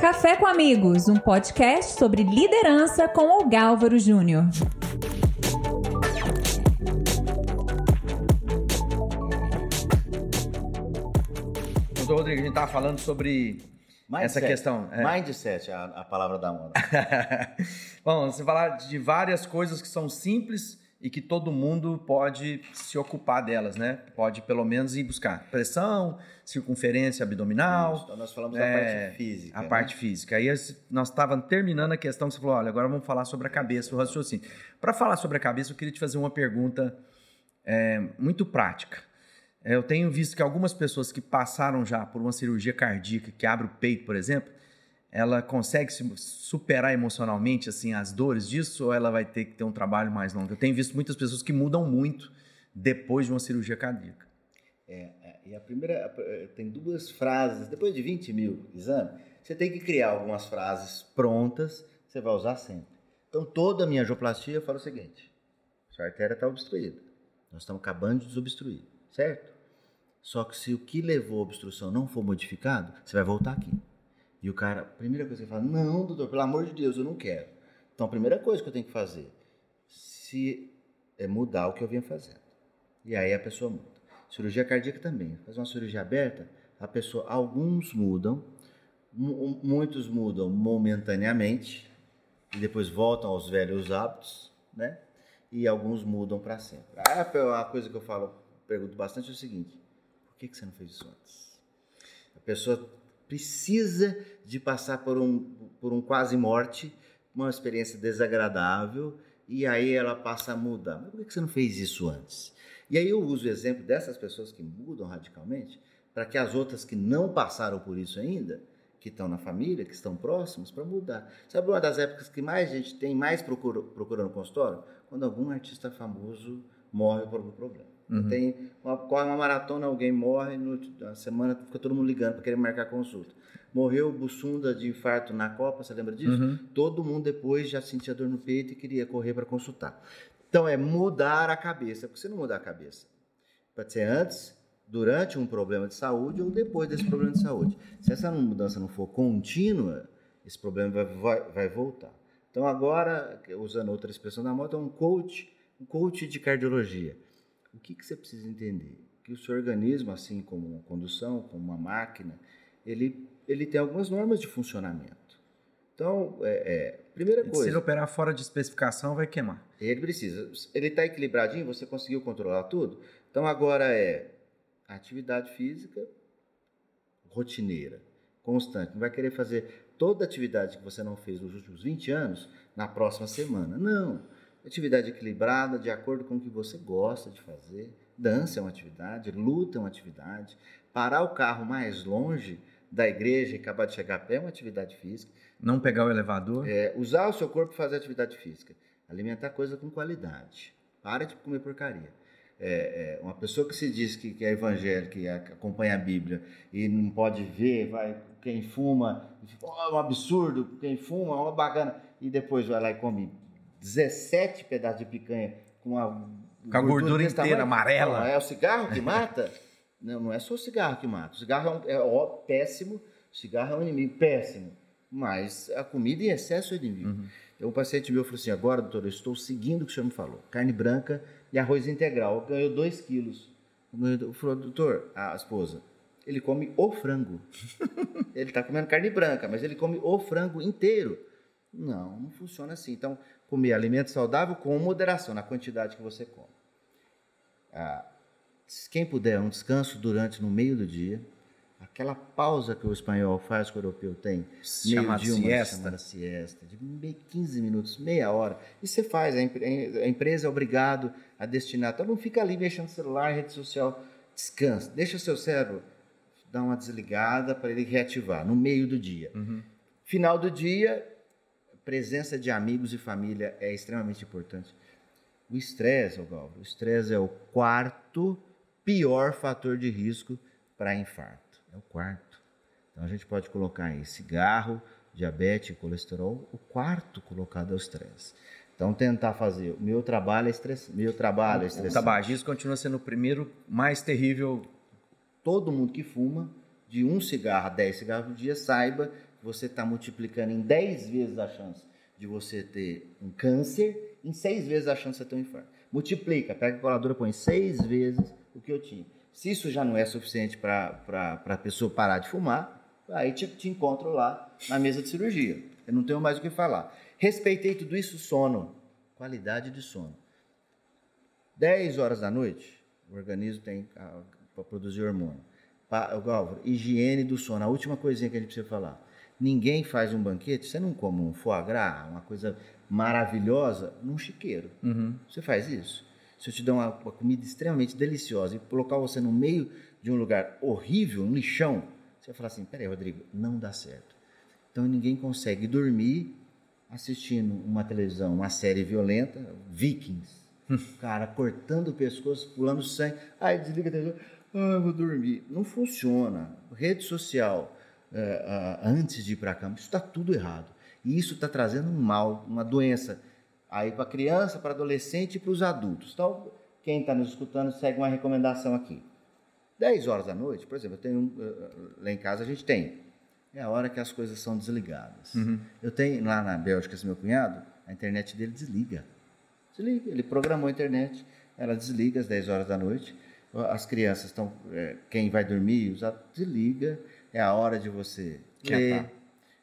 Café com Amigos, um podcast sobre liderança com o Gálvaro Júnior. Doutor Rodrigo, a gente estava falando sobre Mindset. essa questão. é. Mindset é a, a palavra da moda. Bom, você falar de várias coisas que são simples e que todo mundo pode se ocupar delas, né? Pode pelo menos ir buscar pressão, circunferência abdominal. Então nós falamos é, da parte física. A né? parte física. Aí nós estávamos terminando a questão que você falou, olha, agora vamos falar sobre a cabeça, o raciocínio. Para falar sobre a cabeça, eu queria te fazer uma pergunta é, muito prática. É, Eu tenho visto que algumas pessoas que passaram já por uma cirurgia cardíaca, que abre o peito, por exemplo, ela consegue se superar emocionalmente assim as dores disso ou ela vai ter que ter um trabalho mais longo? Eu tenho visto muitas pessoas que mudam muito depois de uma cirurgia cardíaca. É, e a primeira, eh, tem duas frases, depois de 20 mil exames, você tem que criar algumas frases prontas, você vai usar sempre. Então toda a minha angioplastia eu falo o seguinte, sua artéria está obstruída, nós estamos acabando de desobstruir, certo? Só que se o que levou à obstrução não for modificado, você vai voltar aqui. E o cara, primeira coisa que ele fala, não, doutor, pelo amor de Deus, eu não quero. Então a primeira coisa que eu tenho que fazer, se é mudar o que eu vinha fazendo. E aí a pessoa muda. Cirurgia cardíaca também. Fazer uma cirurgia aberta, a pessoa, alguns mudam, mu- muitos mudam momentaneamente e depois voltam aos velhos hábitos, né? E alguns mudam para sempre. Ah, a coisa que eu falo, pergunto bastante é o seguinte: por que, que você não fez isso antes? A pessoa precisa de passar por um, por um quase morte, uma experiência desagradável, e aí ela passa a mudar. Mas por que você não fez isso antes? E aí eu uso o exemplo dessas pessoas que mudam radicalmente, para que as outras que não passaram por isso ainda, que estão na família, que estão próximos, para mudar. Sabe uma das épocas que mais gente tem mais procura, procurando consultório? Quando algum artista famoso morre por algum problema. Uhum. Tem uma, corre uma maratona, alguém morre, no, na semana fica todo mundo ligando para querer marcar consulta. Morreu o Bussunda de infarto na Copa, você lembra disso? Uhum. Todo mundo depois já sentia dor no peito e queria correr para consultar. Então é mudar a cabeça, porque você não mudar a cabeça. Pode ser antes, durante um problema de saúde ou depois desse problema de saúde. Se essa mudança não for contínua, esse problema vai, vai, vai voltar. Então agora, usando outra expressão da moda, um coach, um coach de cardiologia. O que, que você precisa entender? Que o seu organismo, assim como uma condução, como uma máquina, ele, ele tem algumas normas de funcionamento. Então, é, é, primeira Se coisa, ele operar fora de especificação, vai queimar. ele precisa. Ele está equilibradinho, você conseguiu controlar tudo? Então agora é atividade física rotineira, constante. Não vai querer fazer toda a atividade que você não fez nos últimos 20 anos na próxima semana. Não. Atividade equilibrada, de acordo com o que você gosta de fazer. Dança é uma atividade, luta é uma atividade. Parar o carro mais longe da igreja e acabar de chegar a pé é uma atividade física. Não pegar o elevador. É, usar o seu corpo para fazer atividade física. Alimentar coisa com qualidade. Para de comer porcaria. É, é, uma pessoa que se diz que, que é evangélica e ac- acompanha a Bíblia e não pode ver, vai quem fuma, oh, é um absurdo, quem fuma, é uma bacana, e depois vai lá e come 17 pedaços de picanha com a, Com a gordura inteira, tamanho. amarela. Não, é o cigarro que mata? não, não é só o cigarro que mata. O cigarro é, um, é ó, péssimo, o cigarro é um inimigo péssimo, mas a comida em excesso é inimigo. Uhum. Então, um paciente meu falou assim: agora, doutor, eu estou seguindo o que o senhor me falou. Carne branca e arroz integral. Ganhou 2 quilos. Falou, doutor, a esposa, ele come o frango. ele está comendo carne branca, mas ele come o frango inteiro. Não, não funciona assim. Então, comer alimento saudável com moderação na quantidade que você come. Ah, quem puder, um descanso durante, no meio do dia. Aquela pausa que o espanhol faz, que o europeu tem, meio-dia, uma siesta. chamada siesta, de meio- 15 minutos, meia hora. E você faz, a, empre- a empresa é obrigado a destinar. Então não fica ali mexendo no celular, rede social. Descansa, deixa seu cérebro dar uma desligada para ele reativar no meio do dia. Uhum. Final do dia, presença de amigos e família é extremamente importante. O estresse, ô Galvo, o estresse é o quarto pior fator de risco para infarto. É o quarto. Então a gente pode colocar aí cigarro, diabetes, colesterol. O quarto colocado é o estresse. Então tentar fazer. O meu trabalho é estresse. Meu trabalho é O estressante. tabagismo continua sendo o primeiro mais terrível. Todo mundo que fuma, de um cigarro a dez cigarros por dia, saiba você está multiplicando em 10 vezes a chance de você ter um câncer, em 6 vezes a chance de você ter um infarto. Multiplica, pega a coladora, põe 6 vezes o que eu tinha. Se isso já não é suficiente para a pessoa parar de fumar, aí te, te encontro lá na mesa de cirurgia. Eu não tenho mais o que falar. Respeitei tudo isso, sono. Qualidade de sono. 10 horas da noite, o organismo tem para produzir hormônio. Álvaro, higiene do sono, a última coisinha que a gente precisa falar. Ninguém faz um banquete, você não come um foie gras, uma coisa maravilhosa, num chiqueiro. Uhum. Você faz isso. Se eu te der uma, uma, comida extremamente deliciosa e colocar você no meio de um lugar horrível, um lixão, você vai falar assim: peraí, Rodrigo, não dá certo. Então ninguém consegue dormir assistindo uma televisão, uma série violenta, Vikings. Cara, cortando o pescoço, pulando sangue. Ai, desliga a televisão. Ai, vou dormir. Não funciona. Rede social, é, antes de ir para a cama, isso está tudo errado. E isso está trazendo um mal, uma doença. Aí para criança, para adolescente e para os adultos. Então, quem está nos escutando segue uma recomendação aqui. 10 horas da noite, por exemplo, eu tenho lá em casa a gente tem é a hora que as coisas são desligadas. Uhum. Eu tenho lá na Bélgica, esse meu cunhado, a internet dele desliga. Desliga. Ele programou a internet, ela desliga às 10 horas da noite. As crianças estão. É, quem vai dormir, desliga. É a hora de você ler.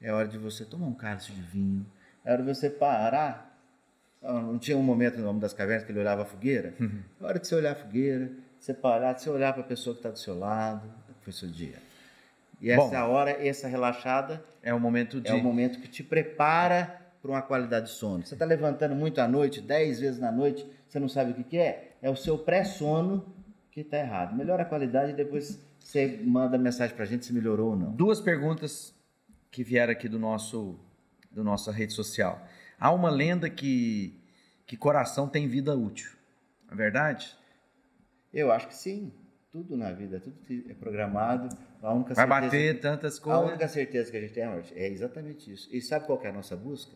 É a hora de você tomar um cálice de vinho. É a hora de você parar. Ah, não tinha um momento no Homem das Cavernas que ele olhava a fogueira? Uhum. É a hora de você olhar a fogueira, você parar, você olhar para a pessoa que está do seu lado. Foi seu dia. E essa Bom, hora, essa relaxada, é o momento de... é o momento que te prepara para uma qualidade de sono. Você está levantando muito à noite, 10 vezes na noite, você não sabe o que, que é? É o seu pré-sono que está errado. Melhora a qualidade e depois você manda mensagem para a gente se melhorou ou não. Duas perguntas que vieram aqui do nosso do nossa rede social. Há uma lenda que que coração tem vida útil. É verdade? Eu acho que sim. Tudo na vida, tudo é programado. A única Vai certeza, bater tantas coisas. A única certeza que a gente tem é exatamente isso. E sabe qual é a nossa busca?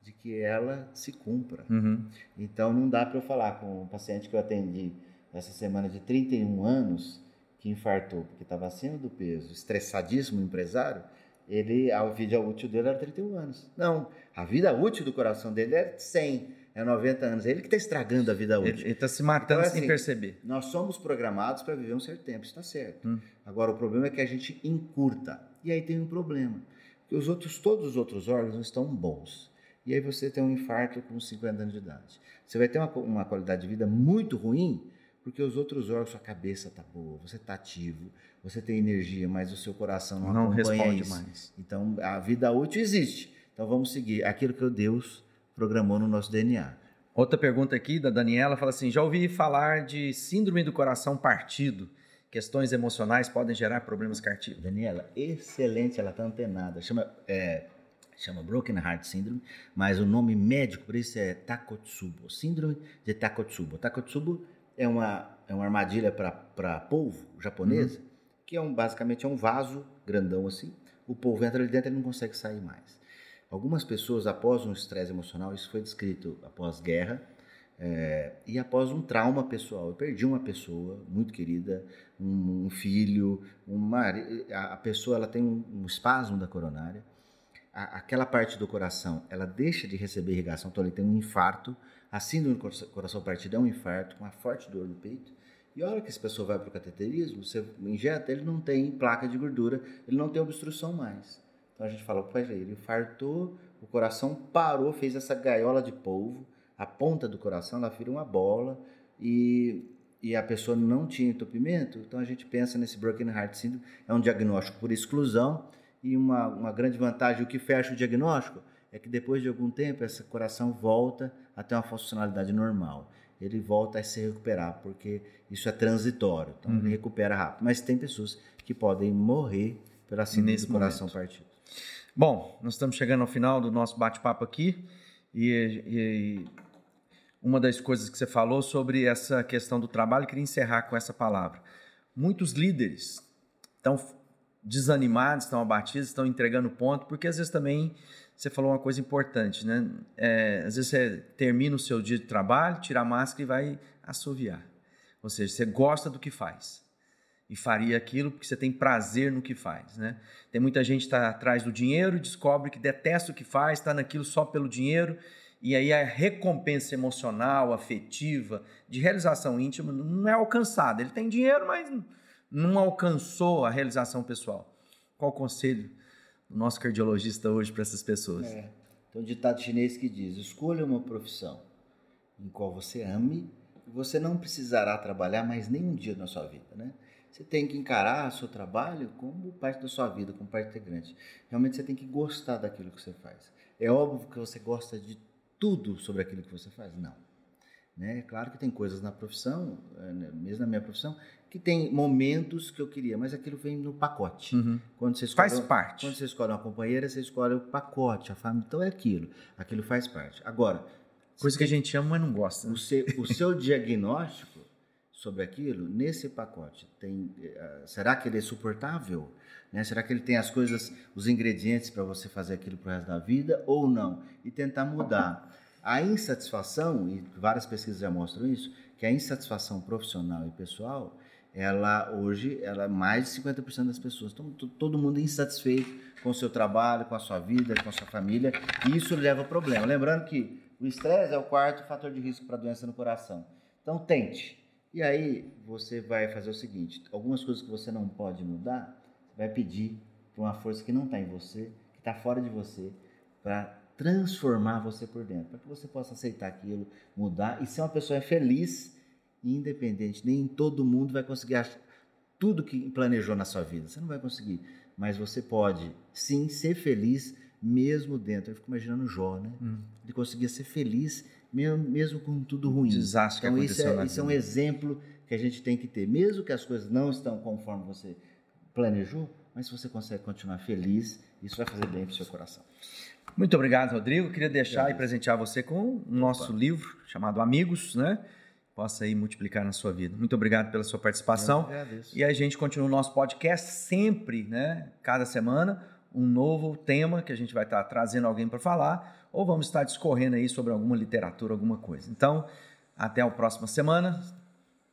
De que ela se cumpra. Uhum. Então não dá para eu falar com um paciente que eu atendi essa semana de 31 anos que infartou porque estava acima do peso, estressadíssimo empresário, ele a vida útil dele era 31 anos. Não, a vida útil do coração dele é 100 é 90 anos. É ele que está estragando a vida útil. Ele está se matando então, sem assim, perceber. Nós somos programados para viver um certo tempo, está certo. Hum. Agora, o problema é que a gente encurta. E aí tem um problema. Que os outros, todos os outros órgãos estão bons. E aí você tem um infarto com 50 anos de idade. Você vai ter uma, uma qualidade de vida muito ruim, porque os outros órgãos, sua cabeça está boa, você está ativo, você tem energia, mas o seu coração não, não responde isso. mais. Então, a vida útil existe. Então, vamos seguir aquilo que Deus programou no nosso DNA. Outra pergunta aqui da Daniela fala assim: já ouvi falar de síndrome do coração partido. Questões emocionais podem gerar problemas cardíacos. Daniela, excelente, ela está antenada. Chama, é, chama Broken Heart Syndrome, mas o nome médico para isso é Takotsubo, síndrome de Takotsubo. Takotsubo é uma, é uma armadilha para polvo japonesa, uhum. que é um, basicamente é um vaso grandão assim. O polvo entra ali dentro e não consegue sair mais. Algumas pessoas, após um estresse emocional, isso foi descrito após guerra é, e após um trauma pessoal. Eu perdi uma pessoa muito querida, um, um filho, uma, a, pessoa ela tem um, um espasmo da coronária, a, aquela parte do coração ela deixa de receber irrigação, então ele tem um infarto. A síndrome do coração partido é um infarto, com uma forte dor no peito. E a hora que essa pessoa vai para o cateterismo, você injeta, ele não tem placa de gordura, ele não tem obstrução mais. Então a gente fala, pois ele infartou, o coração parou, fez essa gaiola de polvo, a ponta do coração ela vira uma bola e, e a pessoa não tinha entupimento. Então a gente pensa nesse Broken Heart Syndrome, é um diagnóstico por exclusão e uma, uma grande vantagem, o que fecha o diagnóstico é que depois de algum tempo esse coração volta a ter uma funcionalidade normal. Ele volta a se recuperar, porque isso é transitório, então uhum. ele recupera rápido. Mas tem pessoas que podem morrer pela síndrome do coração momento. partido. Bom, nós estamos chegando ao final do nosso bate-papo aqui e, e, uma das coisas que você falou sobre essa questão do trabalho, eu queria encerrar com essa palavra. Muitos líderes estão desanimados, estão abatidos, estão entregando ponto, porque às vezes também você falou uma coisa importante, né? É, às vezes você termina o seu dia de trabalho, tira a máscara e vai assoviar. Ou seja, você gosta do que faz. e faria aquilo porque você tem prazer no que faz, né? Tem muita gente que está atrás do dinheiro, descobre que detesta o que faz, está naquilo só pelo dinheiro e aí a recompensa emocional, afetiva, de realização íntima não é alcançada. Ele tem dinheiro, mas não alcançou a realização pessoal. Qual o conselho do nosso cardiologista hoje para essas pessoas? É. Tem um ditado chinês que diz: escolha uma profissão em qual você ame e você não precisará trabalhar mais nenhum dia na sua vida, né? Você tem que encarar o seu trabalho como parte da sua vida, como parte integrante. Realmente você tem que gostar daquilo que você faz. É óbvio que você gosta de tudo sobre aquilo que você faz? Não. Né? Claro que tem coisas na profissão, eh, mesmo na minha profissão, que tem momentos que eu queria, mas aquilo vem no pacote. Uhum. Quando você escolhe, faz parte. Quando você escolhe uma companheira, você escolhe o pacote, a família. Então é aquilo. Aquilo faz parte. Agora. Coisa que a gente ama, mas não gosta. Né? O, seu, o seu diagnóstico sobre aquilo, nesse pacote, tem, uh, será que ele é suportável? Né? Será que ele tem as coisas, os ingredientes para você fazer aquilo para o resto da vida ou não? E tentar mudar. A insatisfação, e várias pesquisas já mostram isso, que a insatisfação profissional e pessoal, ela hoje, ela é mais de 50% das pessoas. Então, todo mundo insatisfeito com o seu trabalho, com a sua vida, com a sua família, e isso leva a problema. Lembrando que o estresse é o quarto fator de risco para doença no coração. Então, tente. E aí, você vai fazer o seguinte: algumas coisas que você não pode mudar, vai pedir para uma força que não está em você, que está fora de você, para transformar você por dentro, para que você possa aceitar aquilo, mudar e ser uma pessoa feliz independente. Nem todo mundo vai conseguir tudo que planejou na sua vida. Você não vai conseguir, mas você pode sim ser feliz mesmo dentro. Eu fico imaginando Jó, né? Hum. Ele conseguia ser feliz mesmo, mesmo com tudo ruim. Desastre então isso é, isso é um exemplo que a gente tem que ter, mesmo que as coisas não estão conforme você planejou, mas se você consegue continuar feliz, isso vai fazer bem para o seu coração. Muito obrigado, Rodrigo. Queria deixar e presentear você com o nosso Opa. livro chamado Amigos, né? Possa aí multiplicar na sua vida. Muito obrigado pela sua participação. E a gente continua o nosso podcast sempre, né? Cada semana, um novo tema que a gente vai estar trazendo alguém para falar, ou vamos estar discorrendo aí sobre alguma literatura, alguma coisa. Então, até a próxima semana.